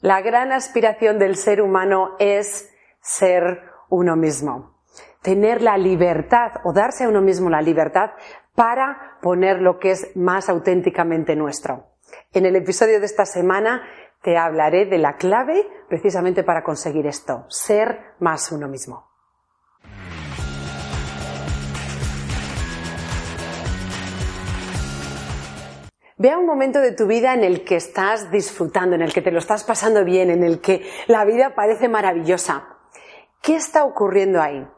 La gran aspiración del ser humano es ser uno mismo. Tener la libertad o darse a uno mismo la libertad para poner lo que es más auténticamente nuestro. En el episodio de esta semana te hablaré de la clave precisamente para conseguir esto, ser más uno mismo. Vea un momento de tu vida en el que estás disfrutando, en el que te lo estás pasando bien, en el que la vida parece maravillosa. ¿Qué está ocurriendo ahí?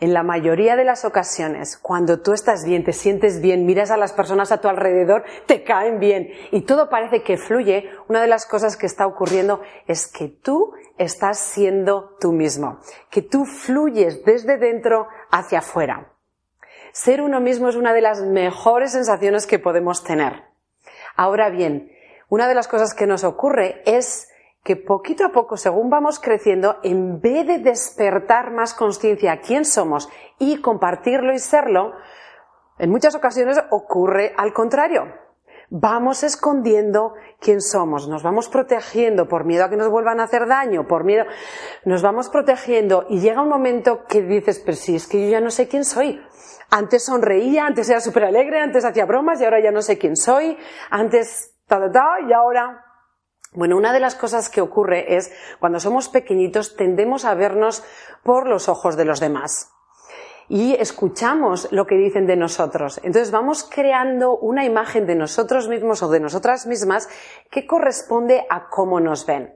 En la mayoría de las ocasiones, cuando tú estás bien, te sientes bien, miras a las personas a tu alrededor, te caen bien y todo parece que fluye, una de las cosas que está ocurriendo es que tú estás siendo tú mismo, que tú fluyes desde dentro hacia afuera. Ser uno mismo es una de las mejores sensaciones que podemos tener. Ahora bien, una de las cosas que nos ocurre es que poquito a poco, según vamos creciendo, en vez de despertar más conciencia a quién somos y compartirlo y serlo, en muchas ocasiones ocurre al contrario. Vamos escondiendo quién somos, nos vamos protegiendo por miedo a que nos vuelvan a hacer daño, por miedo, nos vamos protegiendo y llega un momento que dices, pero si es que yo ya no sé quién soy. Antes sonreía, antes era súper alegre, antes hacía bromas y ahora ya no sé quién soy, antes ta, ta, ta, y ahora bueno, una de las cosas que ocurre es cuando somos pequeñitos tendemos a vernos por los ojos de los demás y escuchamos lo que dicen de nosotros. Entonces vamos creando una imagen de nosotros mismos o de nosotras mismas que corresponde a cómo nos ven.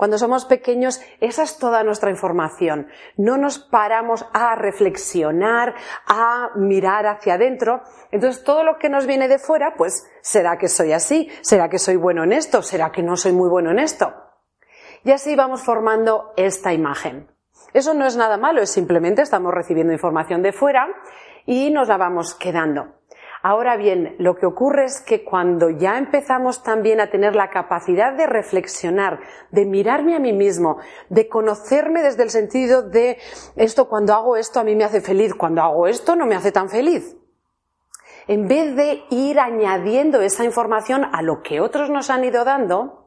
Cuando somos pequeños, esa es toda nuestra información. No nos paramos a reflexionar, a mirar hacia adentro. Entonces, todo lo que nos viene de fuera, pues, ¿será que soy así? ¿Será que soy bueno en esto? ¿Será que no soy muy bueno en esto? Y así vamos formando esta imagen. Eso no es nada malo, es simplemente estamos recibiendo información de fuera y nos la vamos quedando. Ahora bien, lo que ocurre es que cuando ya empezamos también a tener la capacidad de reflexionar, de mirarme a mí mismo, de conocerme desde el sentido de esto, cuando hago esto a mí me hace feliz, cuando hago esto no me hace tan feliz. En vez de ir añadiendo esa información a lo que otros nos han ido dando,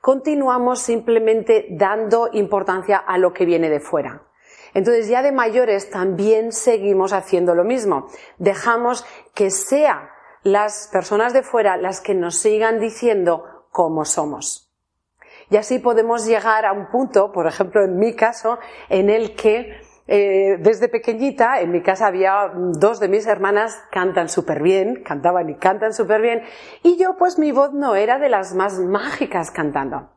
continuamos simplemente dando importancia a lo que viene de fuera. Entonces ya de mayores también seguimos haciendo lo mismo. Dejamos que sea las personas de fuera las que nos sigan diciendo cómo somos. Y así podemos llegar a un punto, por ejemplo, en mi caso, en el que eh, desde pequeñita, en mi casa había dos de mis hermanas cantan súper bien, cantaban y cantan súper bien, y yo pues mi voz no era de las más mágicas cantando.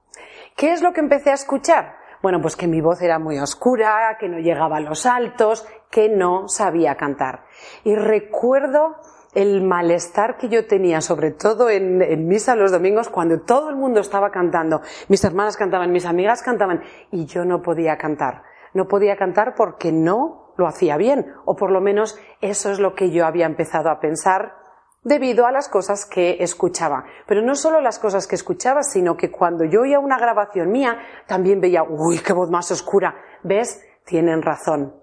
¿Qué es lo que empecé a escuchar? Bueno, pues que mi voz era muy oscura, que no llegaba a los altos, que no sabía cantar. Y recuerdo el malestar que yo tenía, sobre todo en, misa los domingos, cuando todo el mundo estaba cantando. Mis hermanas cantaban, mis amigas cantaban, y yo no podía cantar. No podía cantar porque no lo hacía bien, o por lo menos eso es lo que yo había empezado a pensar debido a las cosas que escuchaba. Pero no solo las cosas que escuchaba, sino que cuando yo oía una grabación mía, también veía, uy, qué voz más oscura. ¿Ves? Tienen razón.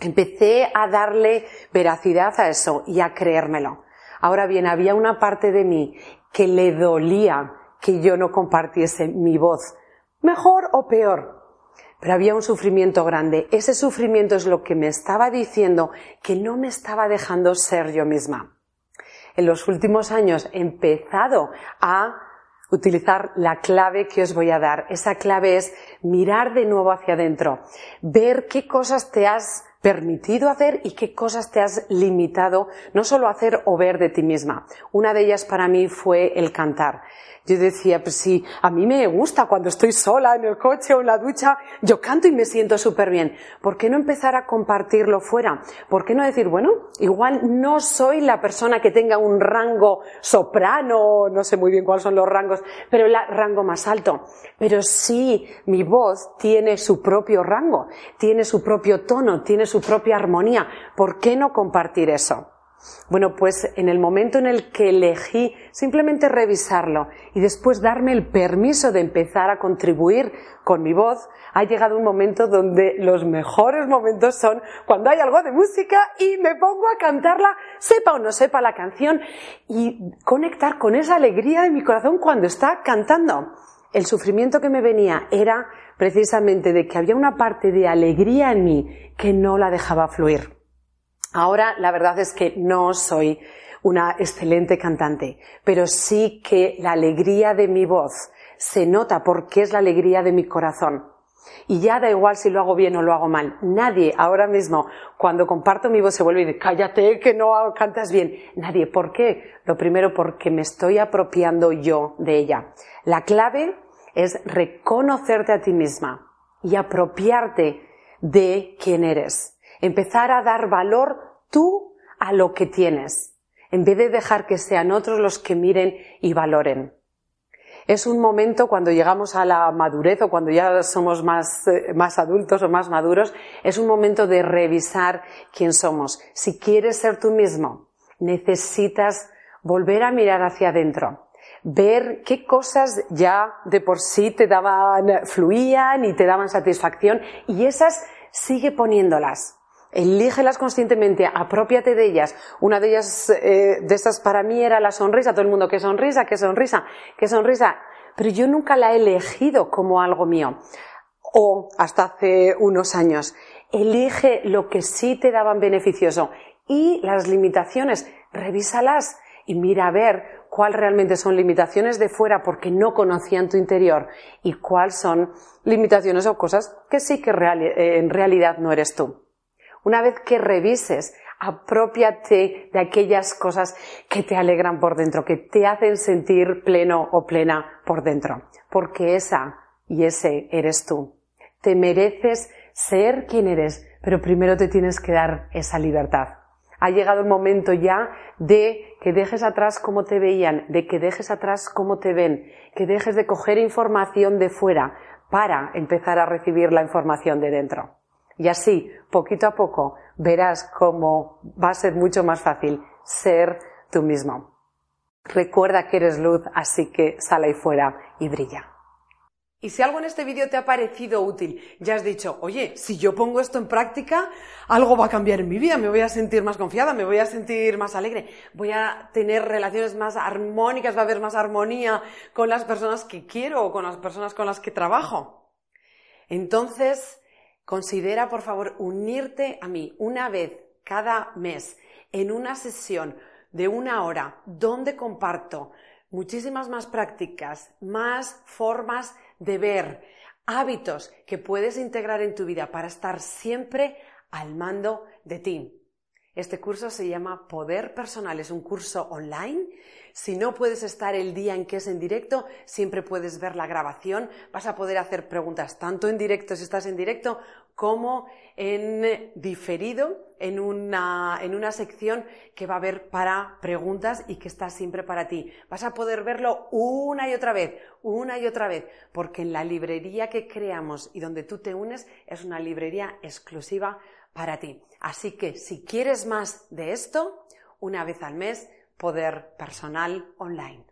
Empecé a darle veracidad a eso y a creérmelo. Ahora bien, había una parte de mí que le dolía que yo no compartiese mi voz, mejor o peor. Pero había un sufrimiento grande. Ese sufrimiento es lo que me estaba diciendo que no me estaba dejando ser yo misma en los últimos años he empezado a utilizar la clave que os voy a dar. Esa clave es mirar de nuevo hacia adentro, ver qué cosas te has permitido hacer y qué cosas te has limitado no solo a hacer o ver de ti misma. Una de ellas para mí fue el cantar. Yo decía, pues sí, a mí me gusta cuando estoy sola en el coche o en la ducha, yo canto y me siento súper bien. ¿Por qué no empezar a compartirlo fuera? ¿Por qué no decir, bueno, igual no soy la persona que tenga un rango soprano, no sé muy bien cuáles son los rangos, pero el rango más alto. Pero sí, mi voz tiene su propio rango, tiene su propio tono, tiene su propia armonía. ¿Por qué no compartir eso? Bueno, pues en el momento en el que elegí simplemente revisarlo y después darme el permiso de empezar a contribuir con mi voz, ha llegado un momento donde los mejores momentos son cuando hay algo de música y me pongo a cantarla, sepa o no sepa la canción, y conectar con esa alegría de mi corazón cuando está cantando. El sufrimiento que me venía era precisamente de que había una parte de alegría en mí que no la dejaba fluir. Ahora la verdad es que no soy una excelente cantante, pero sí que la alegría de mi voz se nota porque es la alegría de mi corazón. Y ya da igual si lo hago bien o lo hago mal. Nadie ahora mismo, cuando comparto mi voz, se vuelve y dice, cállate, que no cantas bien. Nadie. ¿Por qué? Lo primero, porque me estoy apropiando yo de ella. La clave es reconocerte a ti misma y apropiarte de quién eres empezar a dar valor tú a lo que tienes, en vez de dejar que sean otros los que miren y valoren. Es un momento cuando llegamos a la madurez o cuando ya somos más, eh, más adultos o más maduros, es un momento de revisar quién somos. Si quieres ser tú mismo, necesitas volver a mirar hacia adentro, ver qué cosas ya de por sí te daban, fluían y te daban satisfacción y esas sigue poniéndolas. Elígelas conscientemente, apropiate de ellas. Una de ellas, eh, de estas para mí era la sonrisa. Todo el mundo, qué sonrisa, qué sonrisa, qué sonrisa. Pero yo nunca la he elegido como algo mío. O hasta hace unos años. Elige lo que sí te daban beneficioso. Y las limitaciones, revísalas y mira a ver cuál realmente son limitaciones de fuera porque no conocían tu interior y cuáles son limitaciones o cosas que sí que eh, en realidad no eres tú. Una vez que revises, apropiate de aquellas cosas que te alegran por dentro, que te hacen sentir pleno o plena por dentro, porque esa y ese eres tú. Te mereces ser quien eres, pero primero te tienes que dar esa libertad. Ha llegado el momento ya de que dejes atrás cómo te veían, de que dejes atrás cómo te ven, que dejes de coger información de fuera para empezar a recibir la información de dentro. Y así, poquito a poco, verás cómo va a ser mucho más fácil ser tú mismo. Recuerda que eres luz, así que sal ahí fuera y brilla. Y si algo en este vídeo te ha parecido útil, ya has dicho, oye, si yo pongo esto en práctica, algo va a cambiar en mi vida, me voy a sentir más confiada, me voy a sentir más alegre, voy a tener relaciones más armónicas, va a haber más armonía con las personas que quiero o con las personas con las que trabajo. Entonces, Considera, por favor, unirte a mí una vez cada mes en una sesión de una hora donde comparto muchísimas más prácticas, más formas de ver, hábitos que puedes integrar en tu vida para estar siempre al mando de ti. Este curso se llama Poder Personal, es un curso online. Si no puedes estar el día en que es en directo, siempre puedes ver la grabación. Vas a poder hacer preguntas tanto en directo si estás en directo como en diferido en una, en una sección que va a haber para preguntas y que está siempre para ti. Vas a poder verlo una y otra vez, una y otra vez, porque en la librería que creamos y donde tú te unes es una librería exclusiva para ti. Así que si quieres más de esto, una vez al mes, poder personal online.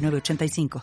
906985.